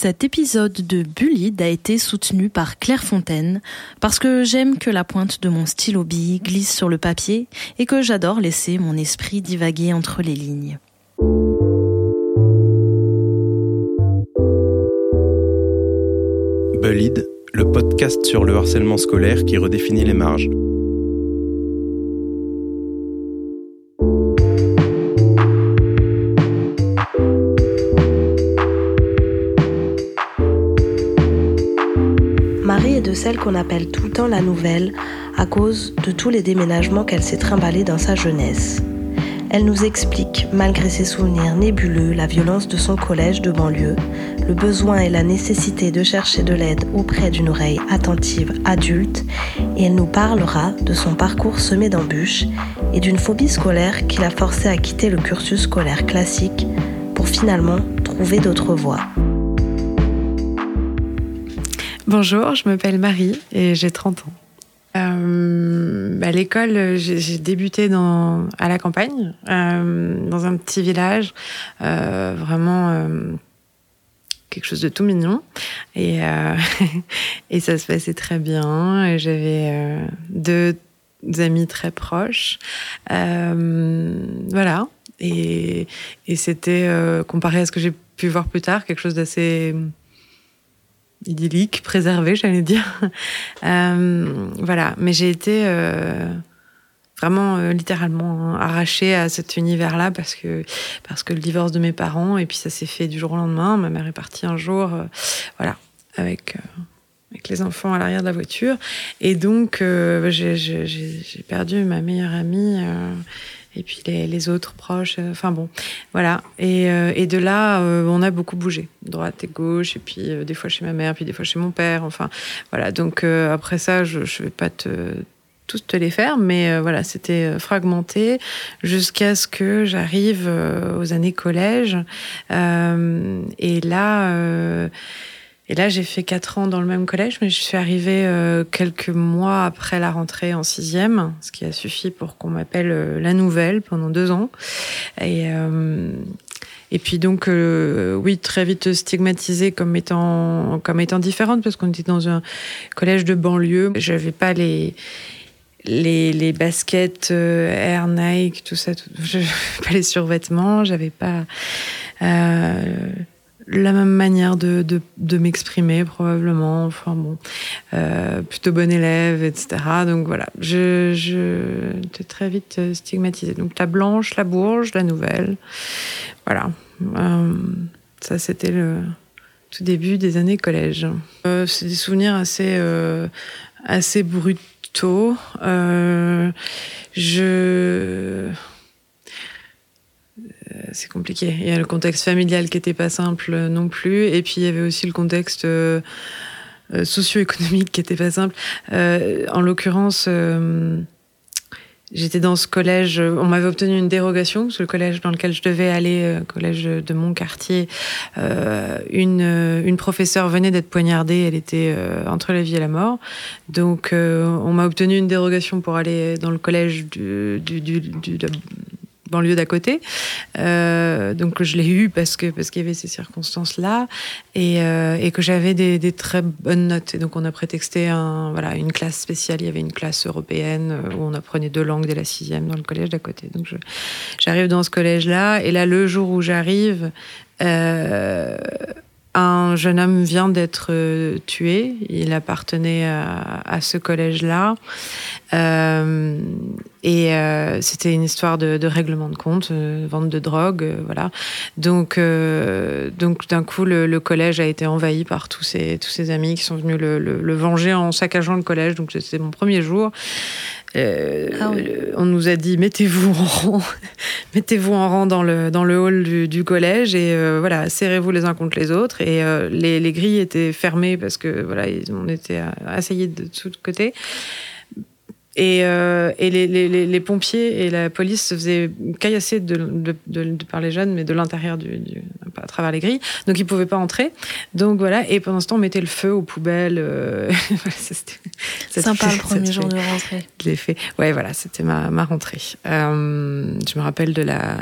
Cet épisode de Bullide a été soutenu par Claire Fontaine parce que j'aime que la pointe de mon stylo bille glisse sur le papier et que j'adore laisser mon esprit divaguer entre les lignes. Bullide, le podcast sur le harcèlement scolaire qui redéfinit les marges. Qu'on appelle tout le temps la nouvelle à cause de tous les déménagements qu'elle s'est trimballés dans sa jeunesse. Elle nous explique, malgré ses souvenirs nébuleux, la violence de son collège de banlieue, le besoin et la nécessité de chercher de l'aide auprès d'une oreille attentive adulte, et elle nous parlera de son parcours semé d'embûches et d'une phobie scolaire qui l'a forcée à quitter le cursus scolaire classique pour finalement trouver d'autres voies. Bonjour, je m'appelle Marie et j'ai 30 ans. Euh, à l'école, j'ai débuté à la campagne, euh, dans un petit village, euh, vraiment quelque chose de tout mignon. Et, ça se passait très bien. J'avais deux amis très proches. voilà. Et c'était, comparé à ce que j'ai pu voir plus tard, quelque chose d'assez idyllique, préservé, j'allais dire. Euh, voilà, mais j'ai été euh, vraiment euh, littéralement arrachée à cet univers-là parce que parce que le divorce de mes parents et puis ça s'est fait du jour au lendemain. Ma mère est partie un jour, voilà, avec avec les enfants à l'arrière de la voiture et donc j'ai perdu ma meilleure amie et puis les, les autres proches. euh, Enfin bon, voilà. Et, euh, et de là, euh, on a beaucoup bougé, droite et gauche, et puis des fois chez ma mère, puis des fois chez mon père. Enfin, voilà. Donc après ça, je ne vais pas te tous te les faire, mais voilà, c'était fragmenté jusqu'à ce que j'arrive aux années collège. Et là, et là, j'ai fait quatre ans dans le même collège, mais je suis arrivée euh, quelques mois après la rentrée en sixième, ce qui a suffi pour qu'on m'appelle euh, la nouvelle pendant deux ans. Et, euh, et puis donc, oui, très vite stigmatisée comme étant, comme étant différente, parce qu'on était dans un collège de banlieue. J'avais pas les les, les baskets Air Nike, tout ça, tout, je, pas les survêtements, j'avais pas la même manière de, de, m'exprimer probablement, enfin bon, euh, plutôt bon élève, etc. Donc voilà, je, je j'étais très vite euh, stigmatisée. Donc la blanche, la bourge, la nouvelle, voilà. Euh, ça c'était le tout début des années collège. Euh, c'est des souvenirs assez euh, assez brutaux. Euh, je c'est compliqué. Il y a le contexte familial qui était pas simple non plus, et puis il y avait aussi le contexte euh, euh, socio-économique qui était pas simple. Euh, en l'occurrence, euh, j'étais dans ce collège. On m'avait obtenu une dérogation parce que le collège dans lequel je devais aller, collège de mon quartier, une une professeure venait d'être poignardée. Elle était entre la vie et la mort. Donc, on m'a obtenu une dérogation pour aller dans le collège du, banlieue d'à côté. Euh, donc je l'ai eu parce que parce qu'il y avait ces circonstances là et, euh, et que j'avais des, très bonnes notes. Et donc on a prétexté un voilà une classe spéciale. Il y avait une classe européenne euh, où on apprenait deux langues dès la sixième dans le collège d'à côté. Donc j'arrive dans ce collège là et là le jour où j'arrive. Un jeune homme vient d'être euh, tué. Il appartenait à, ce collège-là. Euh, et euh, c'était une histoire de, règlement de compte, vente de drogue, voilà. Donc, d'un coup, le, collège a été envahi par tous ses, amis qui sont venus le venger en saccageant le collège. Donc, c'était mon premier jour. Euh, Ah oui. On nous a dit mettez-vous en rang, mettez-vous en rang dans le dans le hall du, du collège et euh, voilà serrez-vous les uns contre les autres et euh, les, les grilles étaient fermées parce que voilà ils- on était assaillis de tous côtés. Et, euh, et les, les, les, les pompiers et la police se faisaient caillasser de, de, par les jeunes, mais de l'intérieur du, du, à travers les grilles. Donc ils pouvaient pas entrer. Donc voilà. Et pendant ce temps, on mettait le feu aux poubelles. euh, c'était- Sympa le premier jour de rentrée. je l'ai fait. Ouais, voilà, c'était ma, ma rentrée. Euh, je me rappelle de la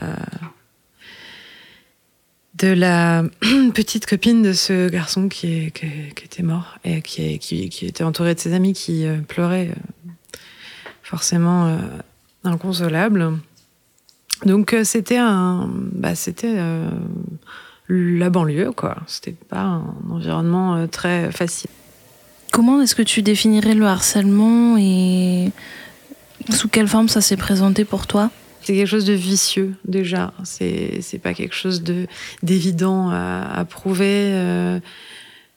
de la petite copine de ce garçon qui, qui, était mort et qui, qui, était entouré de ses amis qui euh, pleuraient forcément euh, inconsolables. Donc c'était un, bah, c'était la banlieue quoi. C'était pas un environnement très facile. Comment est-ce que tu définirais le harcèlement et sous quelle forme ça s'est présenté pour toi? C'est quelque chose de vicieux déjà. C'est c'est pas quelque chose de d'évident à, prouver, euh,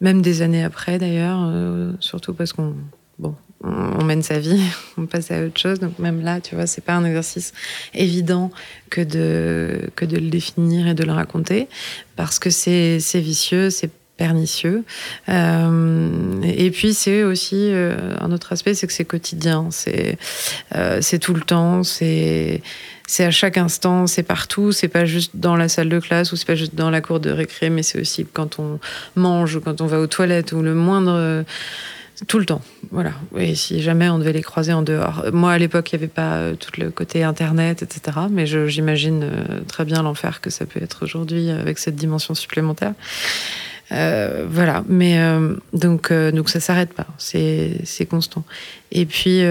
même des années après d'ailleurs. Euh, surtout parce qu'on bon on, mène sa vie, on passe à autre chose. Donc même là, tu vois, c'est pas un exercice évident que de que de le définir et de le raconter parce que c'est vicieux, c'est pernicieux. Euh, et puis c'est aussi un autre aspect, c'est que c'est quotidien, c'est c'est tout le temps, c'est c'est à chaque instant, c'est partout. C'est pas juste dans la salle de classe ou c'est pas juste dans la cour de récré, mais c'est aussi quand on mange ou quand on va aux toilettes ou le moindre. Tout le temps, voilà. Et si jamais on devait les croiser en dehors. Moi, à l'époque, il n'y avait pas euh, tout le côté Internet, etc. Mais j'imagine euh, très bien l'enfer que ça peut être aujourd'hui avec cette dimension supplémentaire. Euh, voilà, mais donc donc ça s'arrête pas, c'est constant. Et puis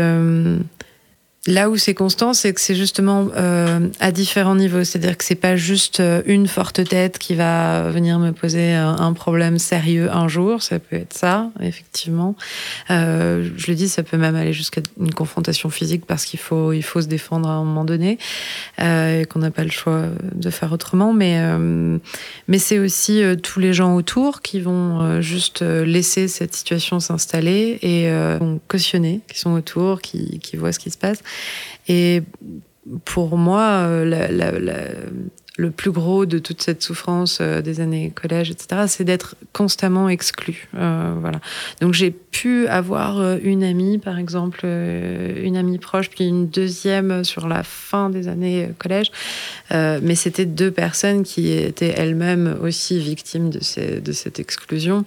Là où c'est constant, c'est que c'est justement euh, à différents niveaux. C'est-à-dire que c'est pas juste euh, une forte tête qui va venir me poser un, problème sérieux un jour. Ça peut être ça, effectivement. Euh, je le dis, ça peut même aller jusqu'à une confrontation physique parce qu'il faut, il faut se défendre à un moment donné euh, et qu'on n'a pas le choix de faire autrement. Mais, euh, mais c'est aussi euh, tous les gens autour qui vont juste laisser cette situation s'installer et cautionner, qui sont autour, qui, qui voient ce qui se passe. Et pour moi, euh, le plus gros de toute cette souffrance euh, des années collège, etc., c'est d'être constamment exclu. Euh, voilà. Donc j'ai pu avoir une amie, par exemple, une amie proche, puis une deuxième sur la fin des années collège, mais c'était deux personnes qui étaient elles-mêmes aussi victimes de, cette exclusion.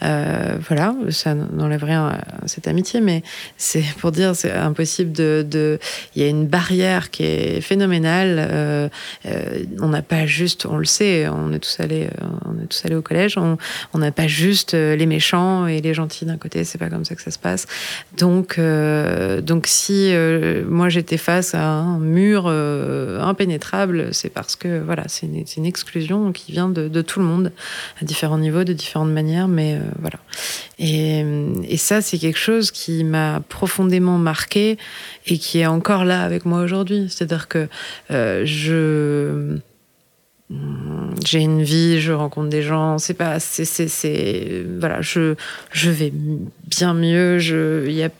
voilà, ça n'enlève rien à cette amitié, mais c'est pour dire, c'est impossible de, Il y a une barrière qui est phénoménale. Euh, euh, n'a pas juste, on le sait, on est tous allés, euh, on est tous allés au collège. On n'a pas juste les méchants et les gentils d'un côté. C'est pas comme ça que ça se passe. Donc, donc si moi j'étais face à un mur impénétrable, c'est parce que voilà, c'est une, exclusion qui vient de, tout le monde à différents niveaux, de différentes manières, mais voilà. Et, et ça, c'est quelque chose qui m'a profondément marqué et qui est encore là avec moi aujourd'hui. C'est-à-dire que euh, je j'ai une vie, je rencontre des gens, c'est pas, c'est, c'est, voilà, je, je vais bien mieux, je, il y a,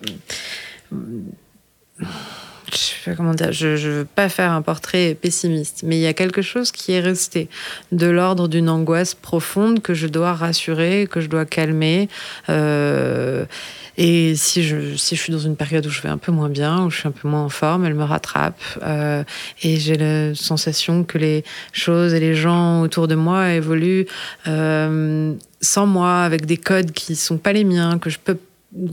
je sais pas veux pas faire un portrait pessimiste, mais il y a quelque chose qui est resté de l'ordre d'une angoisse profonde que je dois rassurer, que je dois calmer. Euh, et si je, si je suis dans une période où je vais un peu moins bien, où je suis un peu moins en forme, elle me rattrape. Euh, et j'ai la sensation que les choses et les gens autour de moi évoluent euh, sans moi, avec des codes qui sont pas les miens, que je peux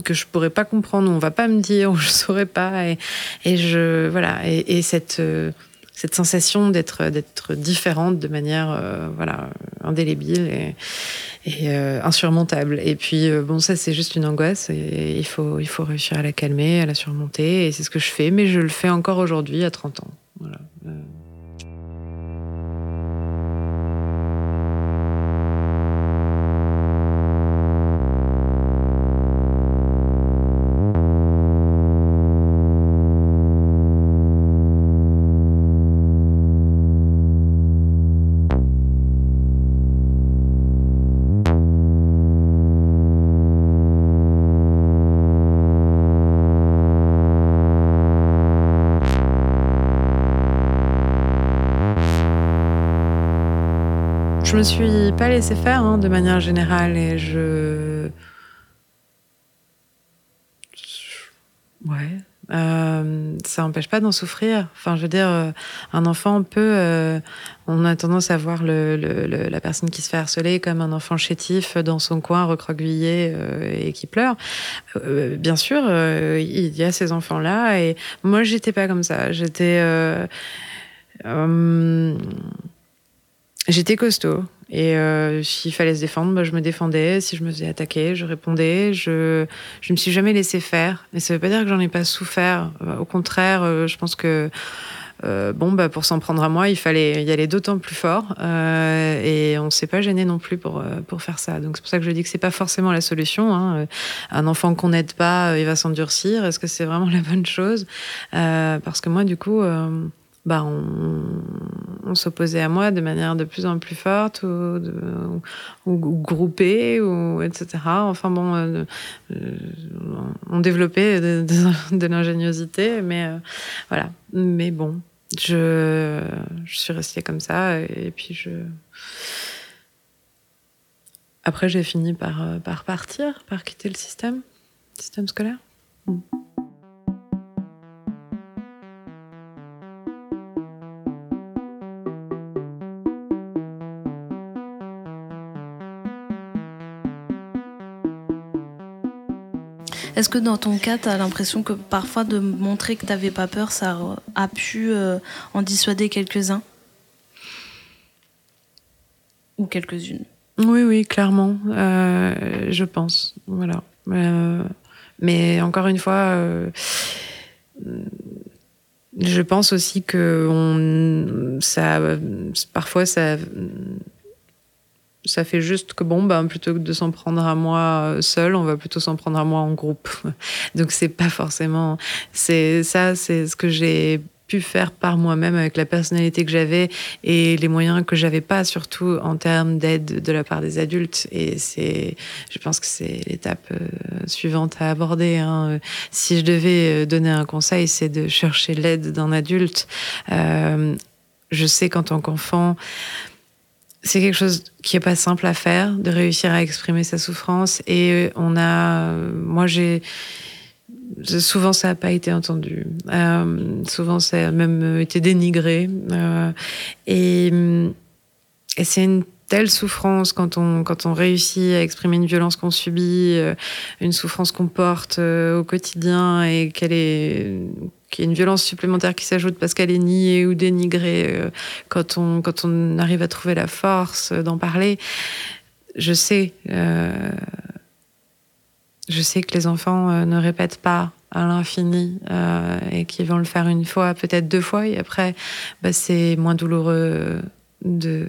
que je pourrais pas comprendre, on va pas me dire, je saurais pas, et, et je voilà, et, et cette euh, cette sensation d'être d'être différente de manière euh, voilà indélébile et, et euh, insurmontable. Et puis euh, bon ça c'est juste une angoisse et il faut il faut réussir à la calmer, à la surmonter et c'est ce que je fais mais je le fais encore aujourd'hui à 30 ans. Voilà. Me suis pas laissé faire hein, de manière générale et je. Ouais. Euh, ça n'empêche pas d'en souffrir. Enfin, je veux dire, euh, un enfant peut. Euh, on a tendance à voir la personne qui se fait harceler comme un enfant chétif dans son coin, recroquevillé et qui pleure. bien sûr, il y a ces enfants-là. Et moi, j'étais pas comme ça. J'étais J'étais costaud. Et euh, s'il fallait se défendre, bah, je me défendais. Si je me faisais attaquer, je répondais. Je je me suis jamais laissé faire. Mais ça veut pas dire que j'en ai pas souffert. Au contraire, je pense que euh, bon, bah, pour s'en prendre à moi, il fallait y aller d'autant plus fort. Euh, et on ne s'est pas gêné non plus pour, euh, pour faire ça. Donc c'est pour ça que je dis que c'est pas forcément la solution. Hein. Un enfant qu'on n'aide pas, il va s'endurcir. Est-ce que c'est vraiment la bonne chose? Parce que moi, du coup, bah, on, s'opposait à moi de manière de plus en plus forte ou, de, ou, groupée, ou, etc. Enfin bon, on développait de, l'ingéniosité, mais voilà. Mais bon, je, suis restée comme ça et puis je. Après, j'ai fini par, euh, par partir, par quitter le système, système scolaire. Mm. Est-ce que dans ton cas, tu as l'impression que parfois de montrer que tu n'avais pas peur, ça a pu euh, en dissuader quelques-uns? Ou quelques-unes? Oui, oui, clairement, euh, je pense. Voilà. Euh, mais encore une fois, je pense aussi que parfois, ça ça fait juste que bon, ben, plutôt que de s'en prendre à moi seul, on va plutôt s'en prendre à moi en groupe. Donc c'est pas forcément, c'est ça, c'est ce que j'ai pu faire par moi-même avec la personnalité que j'avais et les moyens que j'avais pas, surtout en termes d'aide de la part des adultes. Et c'est, je pense que c'est l'étape euh, suivante à aborder. Hein. Si je devais euh, donner un conseil, c'est de chercher l'aide d'un adulte. Euh, je sais qu'en tant qu'enfant, c'est quelque chose qui est pas simple à faire, de réussir à exprimer sa souffrance. Et on a, moi j'ai, souvent ça n'a pas été entendu. Euh, souvent ça a même été dénigré. Euh, et, et c'est une telle souffrance quand on, quand on réussit à exprimer une violence qu'on subit, euh, une souffrance qu'on porte au quotidien et qu'elle est qu'il y ait une violence supplémentaire qui s'ajoute parce qu'elle est niée ou dénigrée euh, quand, on, quand on arrive à trouver la force d'en parler. Je sais, euh, je sais que les enfants euh, ne répètent pas à l'infini et qu'ils vont le faire une fois, peut-être deux fois, et après, bah, c'est moins douloureux de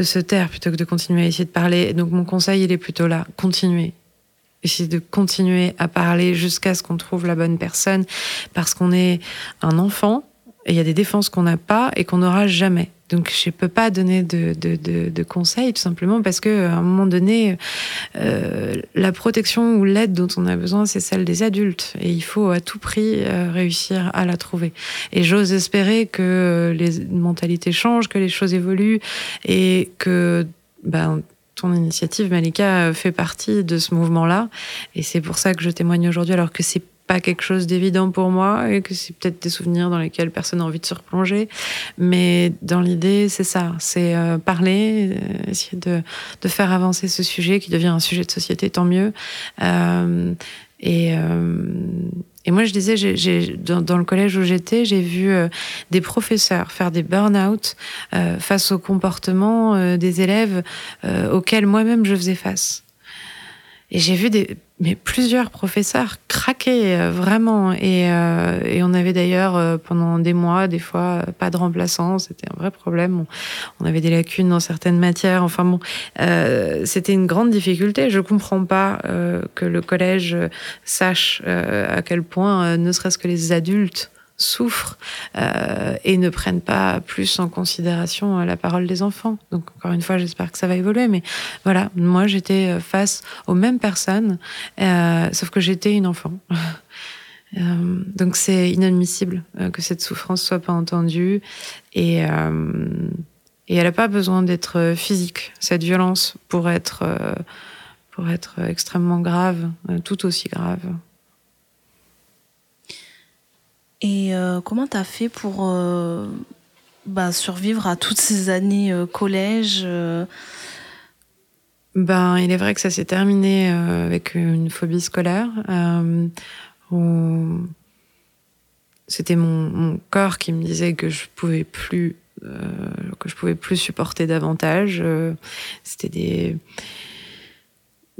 de se taire plutôt que de continuer à essayer de parler. Donc mon conseil, il est plutôt là, continuez essayer de continuer à parler jusqu'à ce qu'on trouve la bonne personne, parce qu'on est un enfant, et il y a des défenses qu'on n'a pas et qu'on n'aura jamais. Donc je ne peux pas donner de, de, de, de, conseils tout simplement parce que à un moment donné, euh, la protection ou l'aide dont on a besoin, c'est celle des adultes et il faut à tout prix euh, réussir à la trouver. Et j'ose espérer que les mentalités changent, que les choses évoluent et que ben, ton initiative, Malika, fait partie de ce mouvement-là. Et c'est pour ça que je témoigne aujourd'hui, alors que c'est pas quelque chose d'évident pour moi et que c'est peut-être des souvenirs dans lesquels personne n'a envie de se replonger. Mais dans l'idée, c'est ça, c'est euh, parler, euh, essayer de, de, faire avancer ce sujet qui devient un sujet de société, tant mieux. Euh, et, et moi, je disais, j'ai, dans, dans, le collège où j'étais, j'ai vu euh, des professeurs faire des burn-out euh, face au comportement euh, des élèves auxquels moi-même je faisais face. Et j'ai vu des, mais plusieurs professeurs craquaient euh, vraiment. Et, euh, et, on avait d'ailleurs euh, pendant des mois, des fois, pas de remplaçants. C'était un vrai problème. On, on, avait des lacunes dans certaines matières. Enfin bon, euh, c'était une grande difficulté. Je comprends pas euh, que le collège sache à quel point, ne serait-ce que les adultes, souffrent euh, et ne prennent pas plus en considération euh, la parole des enfants. Donc encore une fois, j'espère que ça va évoluer. Mais voilà, moi j'étais euh, face aux mêmes personnes, sauf que j'étais une enfant. Donc c'est inadmissible que cette souffrance soit pas entendue et, et elle n'a pas besoin d'être physique. Cette violence pour être pour être extrêmement grave, tout aussi grave. Et euh, comment tu as fait pour euh, bah, survivre à toutes ces années euh, collège ben, Il est vrai que ça s'est terminé avec une phobie scolaire. C'était mon, corps qui me disait que je pouvais plus que je pouvais plus supporter davantage. C'était des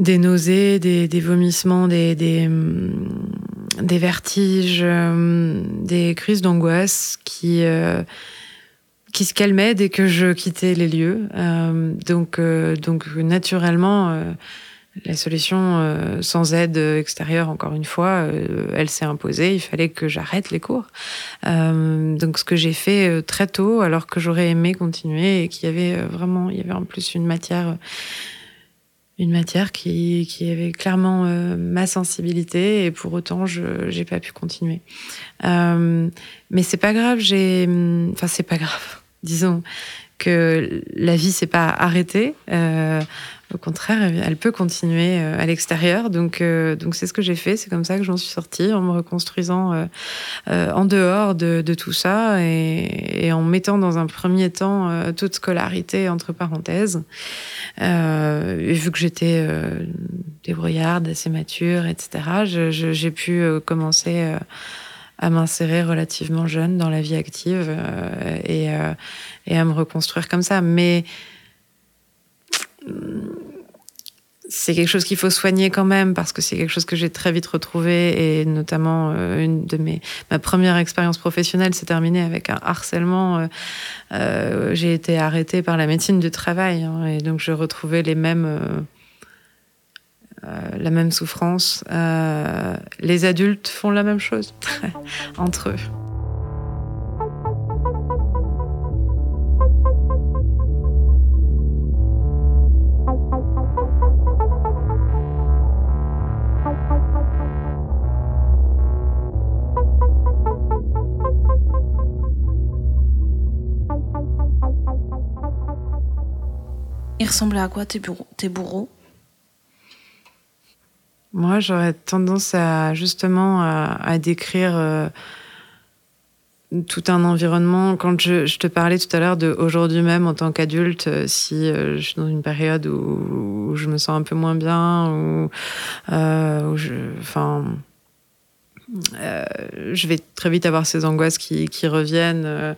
des nausées, des, vomissements, des, des, des vertiges, des crises d'angoisse qui qui se calmait dès que je quittais les lieux. Euh, donc, euh, donc naturellement, euh, la solution sans aide extérieure, encore une fois, elle s'est imposée. Il fallait que j'arrête les cours. donc, ce que j'ai fait très tôt, alors que j'aurais aimé continuer et qu'il y avait vraiment, il y avait en plus une matière une matière qui, avait clairement ma sensibilité et pour autant je j'ai pas pu continuer. Euh, mais c'est pas grave, j'ai enfin c'est pas grave disons que la vie s'est pas arrêtée. Euh, au contraire, elle peut continuer euh, à l'extérieur. Donc, euh, donc c'est ce que j'ai fait. C'est comme ça que j'en suis sortie, en me reconstruisant en dehors de, tout ça et, en mettant dans un premier temps toute scolarité entre parenthèses. et vu que j'étais débrouillarde, assez mature, etc., j'ai pu commencer à m'insérer relativement jeune dans la vie active euh, et, euh, et, à me reconstruire comme ça. Mais c'est quelque chose qu'il faut soigner quand même parce que c'est quelque chose que j'ai très vite retrouvé et notamment euh, une de mes ma première expérience professionnelle s'est terminée avec un harcèlement. Euh, j'ai été arrêtée par la médecine du travail hein, et donc je retrouvais les mêmes euh, la même souffrance. Euh, les adultes font la même chose entre eux. Il ressemblait à quoi tes, tes bourreaux? Moi, j'aurais tendance à justement à, décrire euh, tout un environnement. Quand je, te parlais tout à l'heure de aujourd'hui même en tant qu'adulte, euh, si euh, je suis dans une période où, je me sens un peu moins bien, ou je, enfin, je vais très vite avoir ces angoisses qui reviennent.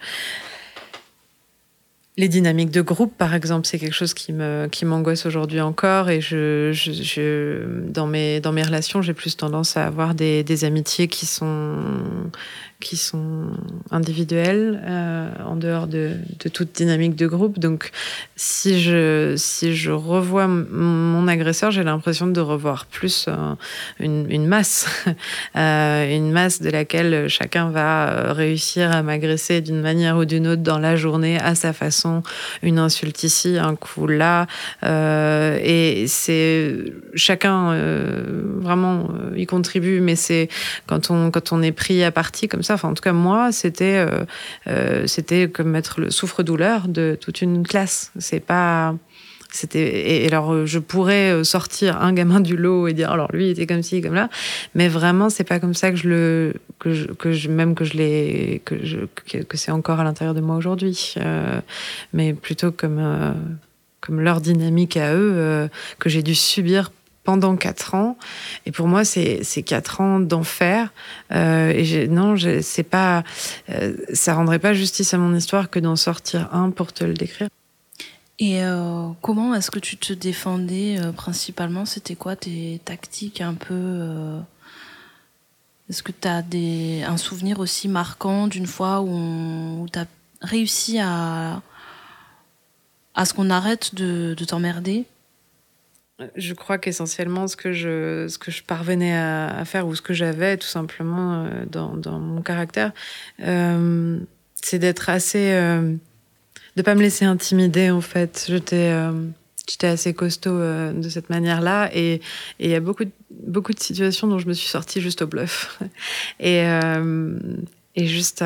Les dynamiques de groupe, par exemple, c'est quelque chose qui me qui m'angoisse aujourd'hui encore. Et je, je, dans mes dans mes relations, j'ai plus tendance à avoir des, des amitiés qui sont qui sont individuelles euh, en dehors de, toute dynamique de groupe. Donc, si je si je revois mon agresseur, j'ai l'impression de revoir plus une, masse, euh, une masse de laquelle chacun va euh, réussir à m'agresser d'une manière ou d'une autre dans la journée à sa façon une insulte ici, un coup là. Et c'est chacun vraiment y contribue, mais c'est quand on quand on est pris à partie comme ça. En tout cas moi, c'était c'était comme mettre le souffre-douleur de toute une classe. C'est pas c'était et alors euh, je pourrais euh, sortir un gamin du lot et dire alors lui il était comme ci comme là, mais vraiment c'est pas comme ça que je le que je, que je même que je l'ai que je que, c'est encore à l'intérieur de moi aujourd'hui, euh, mais plutôt comme comme leur dynamique à eux que j'ai dû subir pendant quatre ans. Et pour moi, c'est quatre ans d'enfer. Euh, et non, c'est pas, ça rendrait pas justice à mon histoire que d'en sortir un pour te le décrire. Et euh, comment est-ce que tu te défendais euh, principalement? C'était quoi tes tactiques un peu euh, Est-ce que tu as des, un souvenir aussi marquant d'une fois où, tu as réussi à, à ce qu'on arrête de t'emmerder? Je crois qu'essentiellement, ce, que je, ce que je parvenais à, faire ou ce que j'avais tout simplement dans, dans, mon caractère, c'est d'être assez de pas me laisser intimider en fait. J'étais euh, j'étais assez costaud euh, de cette manière-là et il y a beaucoup de, beaucoup de situations dont je me suis sortie juste au bluff et euh, et juste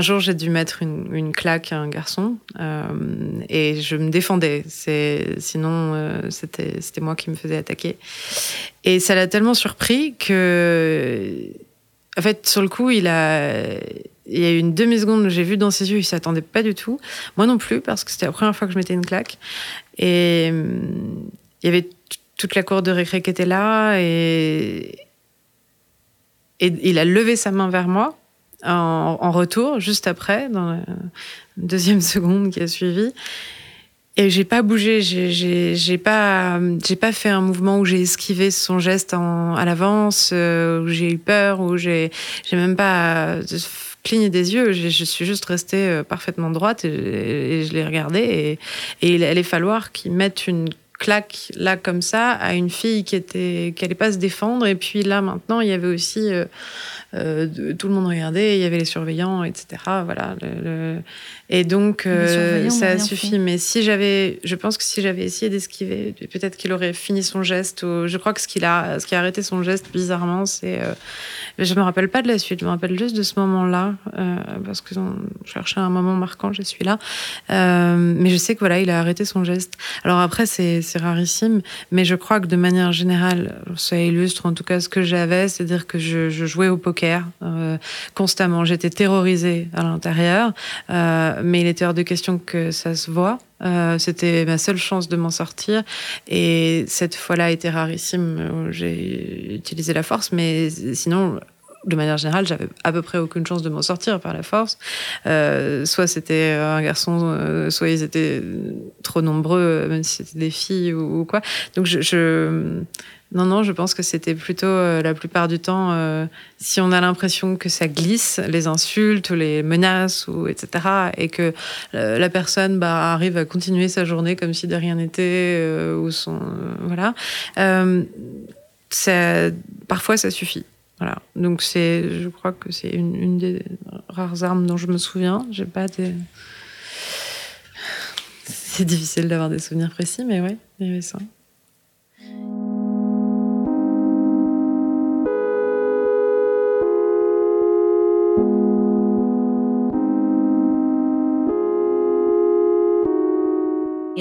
jour, j'ai dû mettre une, claque à un garçon et je me défendais. Sinon c'était c'était moi qui me faisais attaquer et ça l'a tellement surpris que en fait sur le coup il a il y a eu une demi-seconde où j'ai vu dans ses yeux, il s'attendait pas du tout. Moi non plus, parce que c'était la première fois que je mettais une claque. Et il y avait toute la cour de récré qui était là. Et, et il a levé sa main vers moi. En, retour, juste après, dans la deuxième seconde qui a suivi. Et j'ai pas bougé, j'ai pas, j'ai pas fait un mouvement où j'ai esquivé son geste à l'avance, euh, où j'ai eu peur, où j'ai, j'ai même pas cligné des yeux. Je suis juste restée euh, parfaitement droite et, je l'ai regardé. Et, et il allait falloir qu'il mette une claque là comme ça à une fille qui était qui allait pas se défendre. Et puis là maintenant il y avait aussi euh, euh, tout le monde regardait il y avait les surveillants etc voilà et donc euh, ça a suffi. Mais si j'avais je pense que si j'avais essayé d'esquiver peut-être qu'il aurait fini son geste je crois que ce qu'il a ce qui a arrêté son geste bizarrement c'est je me rappelle pas de la suite. Je me rappelle juste de ce moment là parce que je cherchais un moment marquant je suis là. Mais je sais que voilà il a arrêté son geste. Alors après c'est c'est rarissime, mais je crois que de manière générale, ça illustre en tout cas ce que j'avais, c'est-à-dire que je, jouais au poker euh, constamment. J'étais terrorisée à l'intérieur, euh, mais il était hors de question que ça se voit. Euh, c'était ma seule chance de m'en sortir. Et cette fois-là était rarissime. J'ai utilisé la force, mais sinon, de manière générale, j'avais à peu près aucune chance de m'en sortir par la force. Euh, soit c'était un garçon, euh, soit ils étaient trop nombreux, même si c'était des filles ou, quoi. Donc je, non, non, je pense que c'était plutôt euh, la plupart du temps, si on a l'impression que ça glisse, les insultes, les menaces, ou etc., et que la personne bah, arrive à continuer sa journée comme si de rien n'était, ou son voilà, ça, parfois ça suffit. Voilà. Donc c'est, je crois que c'est une, des rares armes dont je me souviens. J'ai pas des. C'est difficile d'avoir des souvenirs précis, mais ouais, il y avait ça.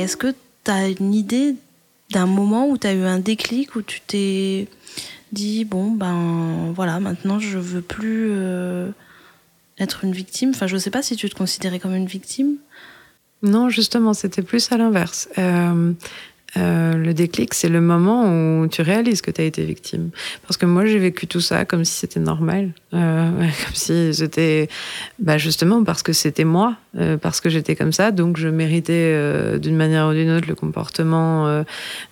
Est-ce que tu as une idée d'un moment où tu as eu un déclic, où tu t'es dit bon ben voilà maintenant je veux plus euh, être une victime. Enfin je sais pas si tu te considérais comme une victime. Non justement c'était plus à l'inverse. Euh, euh, le déclic, c'est le moment où tu réalises que tu as été victime. Parce que moi, j'ai vécu tout ça comme si c'était normal. Comme si c'était. Bah, justement, parce que c'était moi, euh, parce que j'étais comme ça, donc je méritais d'une manière ou d'une autre le comportement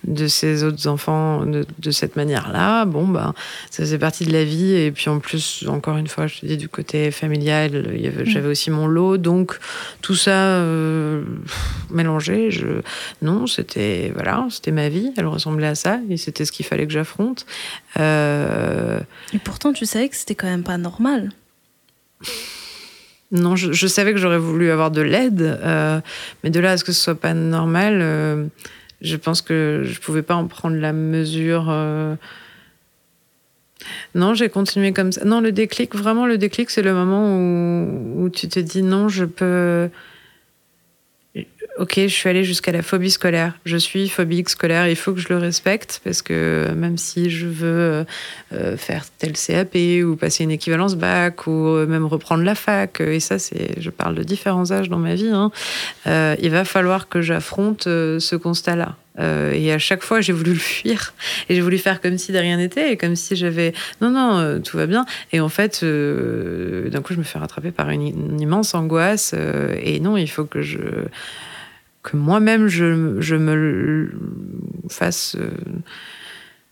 de ces autres enfants de, de cette manière-là. Bon, bah, ça faisait partie de la vie. Et puis en plus, encore une fois, je te dis, du côté familial, mm. j'avais aussi mon lot. Donc tout ça mélangé, je... non, c'était. Voilà c'était ma vie, elle ressemblait à ça, et c'était ce qu'il fallait que j'affronte. Euh, et pourtant, tu savais que c'était quand même pas normal. Non, je, savais que j'aurais voulu avoir de l'aide, euh, mais de là à ce que ce soit pas normal, euh, je pense que je pouvais pas en prendre la mesure. Non, j'ai continué comme ça. Non, le déclic, vraiment, le déclic, c'est le moment où, où tu te dis non, je peux ok, je suis allée jusqu'à la phobie scolaire. Je suis phobique scolaire, il faut que je le respecte parce que même si je veux euh, faire tel CAP ou passer une équivalence bac ou euh, même reprendre la fac, et ça, c'est, je parle de différents âges dans ma vie, hein, euh, il va falloir que j'affronte ce constat-là. et à chaque fois, j'ai voulu le fuir et j'ai voulu faire comme si de rien n'était et comme si j'avais non non tout va bien. Et en fait, d'un coup, je me fais rattraper par une immense angoisse et non, il faut que je que moi-même je, me fasse euh,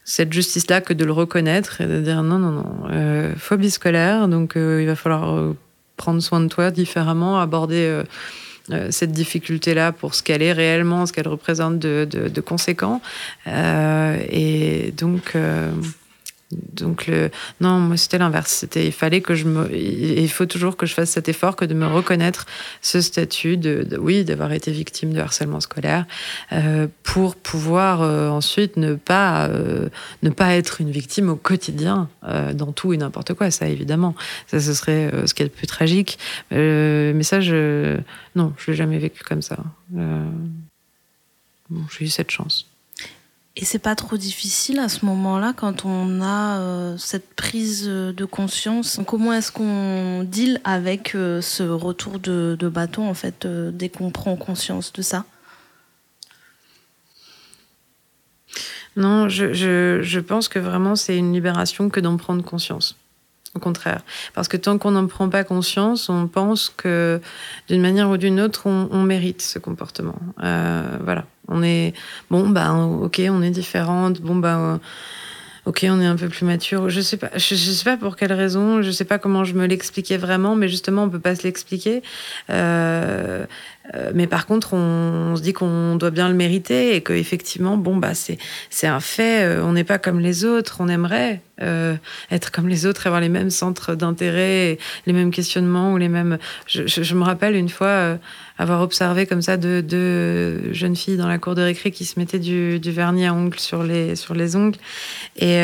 cette justice-là que de le reconnaître et de dire non, non, non, euh, phobie scolaire, donc euh, il va falloir prendre soin de toi différemment, aborder cette difficulté-là pour ce qu'elle est réellement, ce qu'elle représente de, de conséquent. et donc donc le non, moi c'était l'inverse. C'était il fallait que je me, il faut toujours que je fasse cet effort que de me reconnaître ce statut de, oui d'avoir été victime de harcèlement scolaire euh, pour pouvoir euh, ensuite ne pas euh, ne pas être une victime au quotidien dans tout et n'importe quoi. Ça évidemment, ça ce serait ce qui est le plus tragique. mais ça je non, je l'ai jamais vécu comme ça. Bon, j'ai eu cette chance. Et c'est pas trop difficile à ce moment-là quand on a euh, cette prise de conscience. Comment est-ce qu'on deal avec euh, ce retour de, bâton en fait euh, dès qu'on prend conscience de ça? Non, je, je, je, pense que vraiment c'est une libération que d'en prendre conscience. Au contraire. Parce que tant qu'on n'en prend pas conscience, on pense que d'une manière ou d'une autre, on, mérite ce comportement. Euh, voilà. On est, bon, bah, ok, on est différente, bon, bah, ok, on est un peu plus mature. Je sais pas, je, sais pas pour quelle raison, je sais pas comment je me l'expliquais vraiment, mais justement, on peut pas se l'expliquer. Euh, euh, mais par contre, on, se dit qu'on doit bien le mériter et qu'effectivement, bon, bah, c'est, c'est un fait. Euh, on n'est pas comme les autres. On aimerait euh, être comme les autres, avoir les mêmes centres d'intérêt, les mêmes questionnements ou les mêmes. Je, me rappelle une fois avoir observé comme ça deux, jeunes filles dans la cour de récré qui se mettaient du, vernis à ongles sur les, sur les ongles et,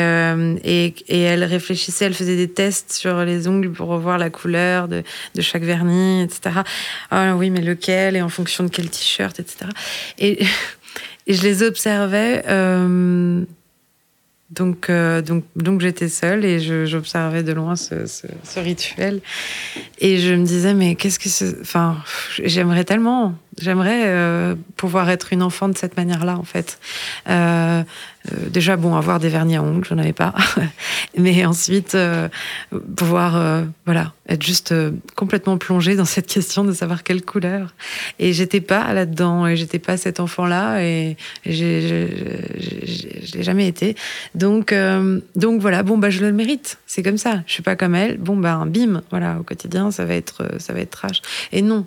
et, et, elles réfléchissaient, elles faisaient des tests sur les ongles pour revoir la couleur de, de chaque vernis, etc. Ah oui, mais lequel et en fonction de quel t-shirt, etc. Et, et, je les observais. Donc, euh, donc, donc j'étais seule et j'observais de loin ce, ce, rituel. Et je me disais, mais qu'est-ce que c'est. Enfin, j'aimerais tellement J'aimerais euh, pouvoir être une enfant de cette manière-là, en fait. Euh, euh, déjà, bon, avoir des vernis à ongles, j'en avais pas. Mais ensuite, pouvoir, voilà, être juste complètement plongée dans cette question de savoir quelle couleur. Et j'étais pas là-dedans, et j'étais pas cet enfant-là, et, je l'ai jamais été. Donc, donc voilà, bon, bah, je le mérite. C'est comme ça. Je suis pas comme elle. Bon, bah, bim, voilà, au quotidien, ça va être, ça va être trash. Et non,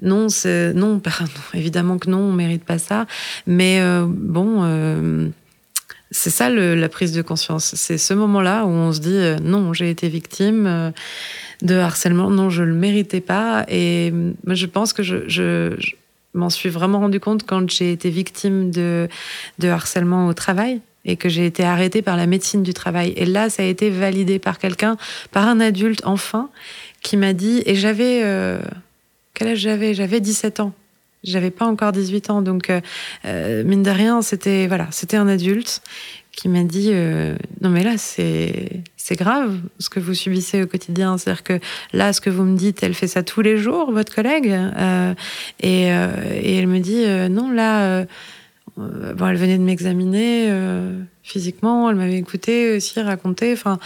non, non, évidemment que non, on mérite pas ça. Mais euh, bon, euh, c'est ça la prise de conscience. C'est ce moment-là où on se dit euh, non, j'ai été victime de harcèlement, non, je le méritais pas. Et je pense que je, m'en suis vraiment rendu compte quand j'ai été victime de, de harcèlement au travail et que j'ai été arrêtée par la médecine du travail. Et là, ça a été validé par quelqu'un, par un adulte enfin, qui m'a dit, et j'avais quel âge j'avais J'avais 17 ans. J'avais pas encore 18 ans, donc euh, euh, mine de rien, c'était voilà, c'était un adulte qui m'a dit euh, non mais là c'est grave ce que vous subissez au quotidien, c'est-à-dire que là ce que vous me dites, elle fait ça tous les jours, votre collègue, et, et elle me dit non là bon, elle venait de m'examiner physiquement, elle m'avait écouté aussi, raconté. Enfin,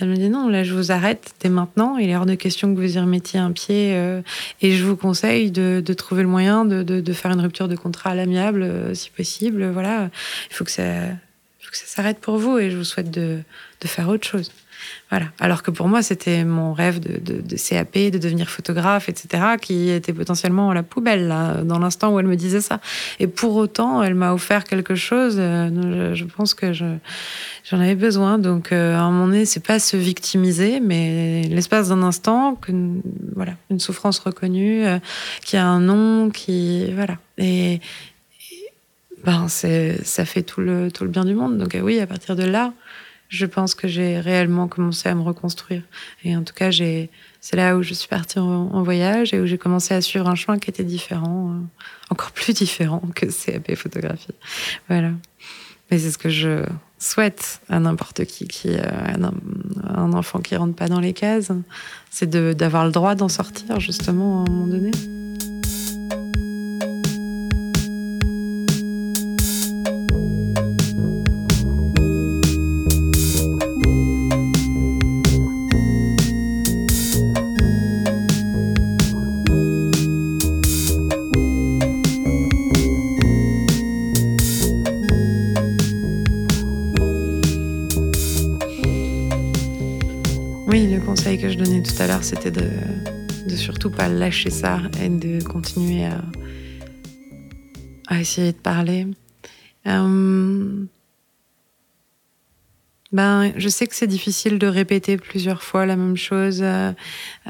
elle me dit non, là, je vous arrête dès maintenant. Il est hors de question que vous y remettiez un pied. Euh, et je vous conseille de, de trouver le moyen de, de, de, faire une rupture de contrat à l'amiable, si possible. Voilà, il faut que ça, faut que ça s'arrête pour vous. Et je vous souhaite de, de faire autre chose. Voilà. Alors que pour moi, c'était mon rêve de, CAP, de devenir photographe, etc., qui était potentiellement à la poubelle, dans l'instant où elle me disait ça. Et pour autant, elle m'a offert quelque chose. Euh, je, pense que j'en avais besoin. Donc, euh, à un moment donné, c'est pas se victimiser, mais l'espace d'un instant, que, voilà, une souffrance reconnue, euh, qui a un nom, qui, voilà. Et, ben, ça fait tout le, tout le bien du monde. Donc, oui, à partir de là, je pense que j'ai réellement commencé à me reconstruire. Et en tout cas, c'est là où je suis partie en, voyage et où j'ai commencé à suivre un chemin qui était différent, euh, encore plus différent que CAP photographie. Voilà. Mais c'est ce que je souhaite à n'importe qui, qui euh, un, un, enfant qui rentre pas dans les cases, c'est d'avoir le droit d'en sortir justement à un moment donné. C'était de, de surtout pas lâcher ça et de continuer à, essayer de parler. Euh, ben, je sais que c'est difficile de répéter plusieurs fois la même chose, euh,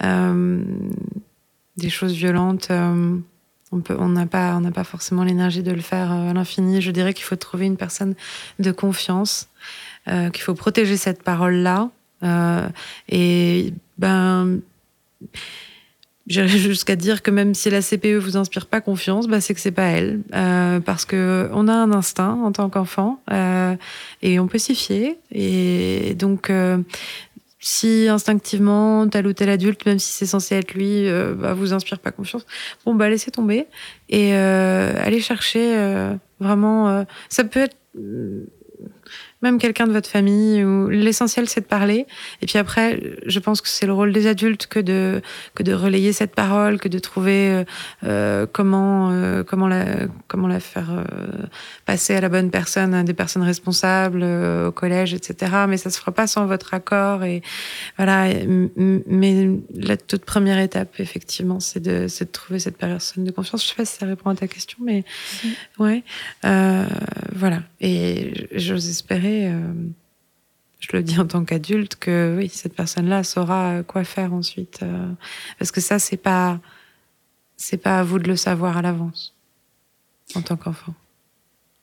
euh, des choses violentes. on n'a pas, on n'a pas forcément l'énergie de le faire à l'infini. Je dirais qu'il faut trouver une personne de confiance, qu'il faut protéger cette parole-là et ben, j'irais jusqu'à dire que même si la CPE vous inspire pas confiance, bah, c'est que c'est pas elle, euh, parce que on a un instinct en tant qu'enfant euh, et on peut s'y fier. Et donc, si instinctivement tel ou tel adulte, même si c'est censé être lui, bah, vous inspire pas confiance, bon bah laissez tomber et allez chercher vraiment. ça peut être même quelqu'un de votre famille. Ou l'essentiel, c'est de parler. Et puis après, je pense que c'est le rôle des adultes que de que de relayer cette parole, que de trouver euh, euh comment euh, comment la comment la faire euh, passer à la bonne personne, à des personnes responsables au collège, etc. Mais ça se fera pas sans votre accord. Et voilà. Mais la toute première étape, effectivement, c'est de c'est de trouver cette personne de confiance. Je sais pas si ça répond à ta question, mais ouais. voilà. Et j'ose espérer euh, je le dis en tant qu'adulte, que oui, cette personne-là saura quoi faire ensuite. Euh, parce que ça, c'est pas, c'est pas à vous de le savoir à l'avance, en tant qu'enfant.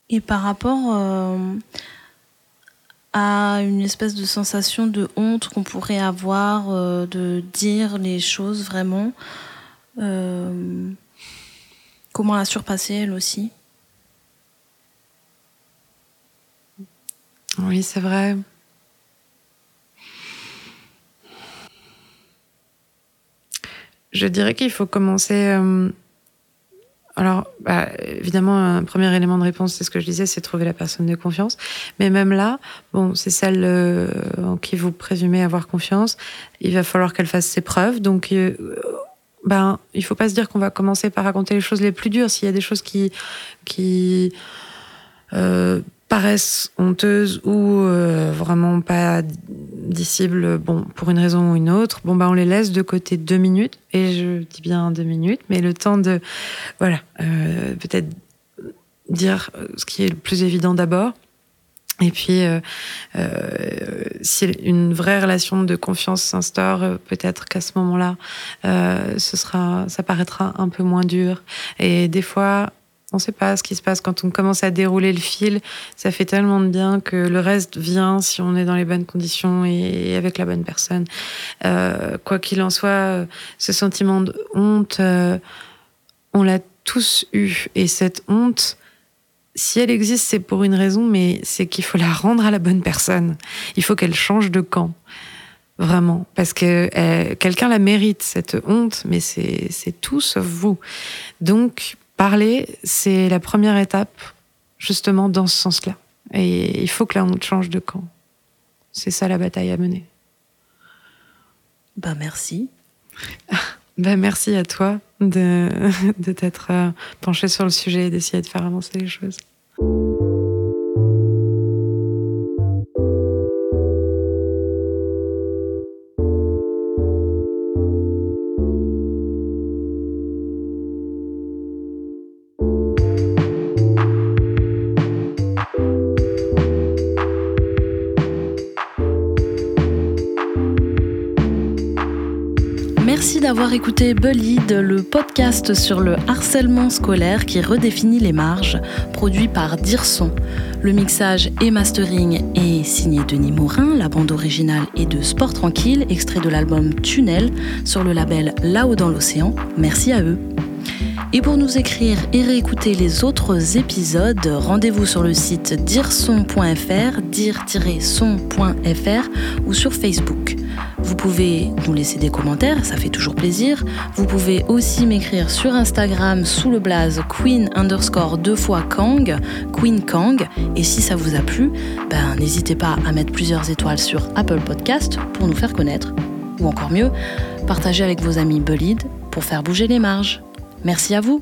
Et par rapport euh, à une espèce de sensation de honte qu'on pourrait avoir de dire les choses vraiment, comment la surpasser elle aussi? Oui, c'est vrai. Je dirais qu'il faut commencer. Euh, alors, bah, évidemment, un premier élément de réponse, c'est ce que je disais, c'est trouver la personne de confiance. Mais même là, bon, c'est celle euh, en qui vous présumez avoir confiance. Il va falloir qu'elle fasse ses preuves. Donc, euh, ben, il faut pas se dire qu'on va commencer par raconter les choses les plus dures. S'il y a des choses qui, qui paraissent honteuses ou euh, vraiment pas dissibles, bon, pour une raison ou une autre, bon, bah, on les laisse de côté deux minutes, et je dis bien deux minutes, mais le temps de, voilà, euh, peut-être dire ce qui est le plus évident d'abord. Et puis, euh, si une vraie relation de confiance s'instaure, peut-être qu'à ce moment-là, ce sera, ça paraîtra un peu moins dur. Et des fois, on ne sait pas ce qui se passe quand on commence à dérouler le fil. Ça fait tellement de bien que le reste vient si on est dans les bonnes conditions et avec la bonne personne. Euh, quoi qu'il en soit, ce sentiment de honte, euh, on l'a tous eu. Et cette honte, si elle existe, c'est pour une raison, mais c'est qu'il faut la rendre à la bonne personne. Il faut qu'elle change de camp. Vraiment, parce que euh, quelqu'un la mérite, cette honte, mais c'est tout sauf vous. Donc, parler, c'est la première étape justement dans ce sens-là. Et il faut que la honte change de camp. C'est ça la bataille à mener. Bah merci. bah merci à toi de, de t'être euh, penché sur le sujet et d'essayer de faire avancer les choses. D'avoir écouté Bullied, le podcast sur le harcèlement scolaire qui redéfinit les marges, produit par Dirson. Le mixage et mastering est signé Denis Morin, la bande originale est de Sport Tranquille, extrait de l'album Tunnel sur le label Là-haut dans l'océan. Merci à eux. Et pour nous écrire et réécouter les autres épisodes, rendez-vous sur le site dirson.fr, dire-son.fr ou sur Facebook. Vous pouvez nous laisser des commentaires, ça fait toujours plaisir. Vous pouvez aussi m'écrire sur Instagram sous le blaze queen underscore deux fois Kang, Queen Kang. Et si ça vous a plu, ben, n'hésitez pas à mettre plusieurs étoiles sur Apple Podcast pour nous faire connaître. Ou encore mieux, partagez avec vos amis Bullied pour faire bouger les marges. Merci à vous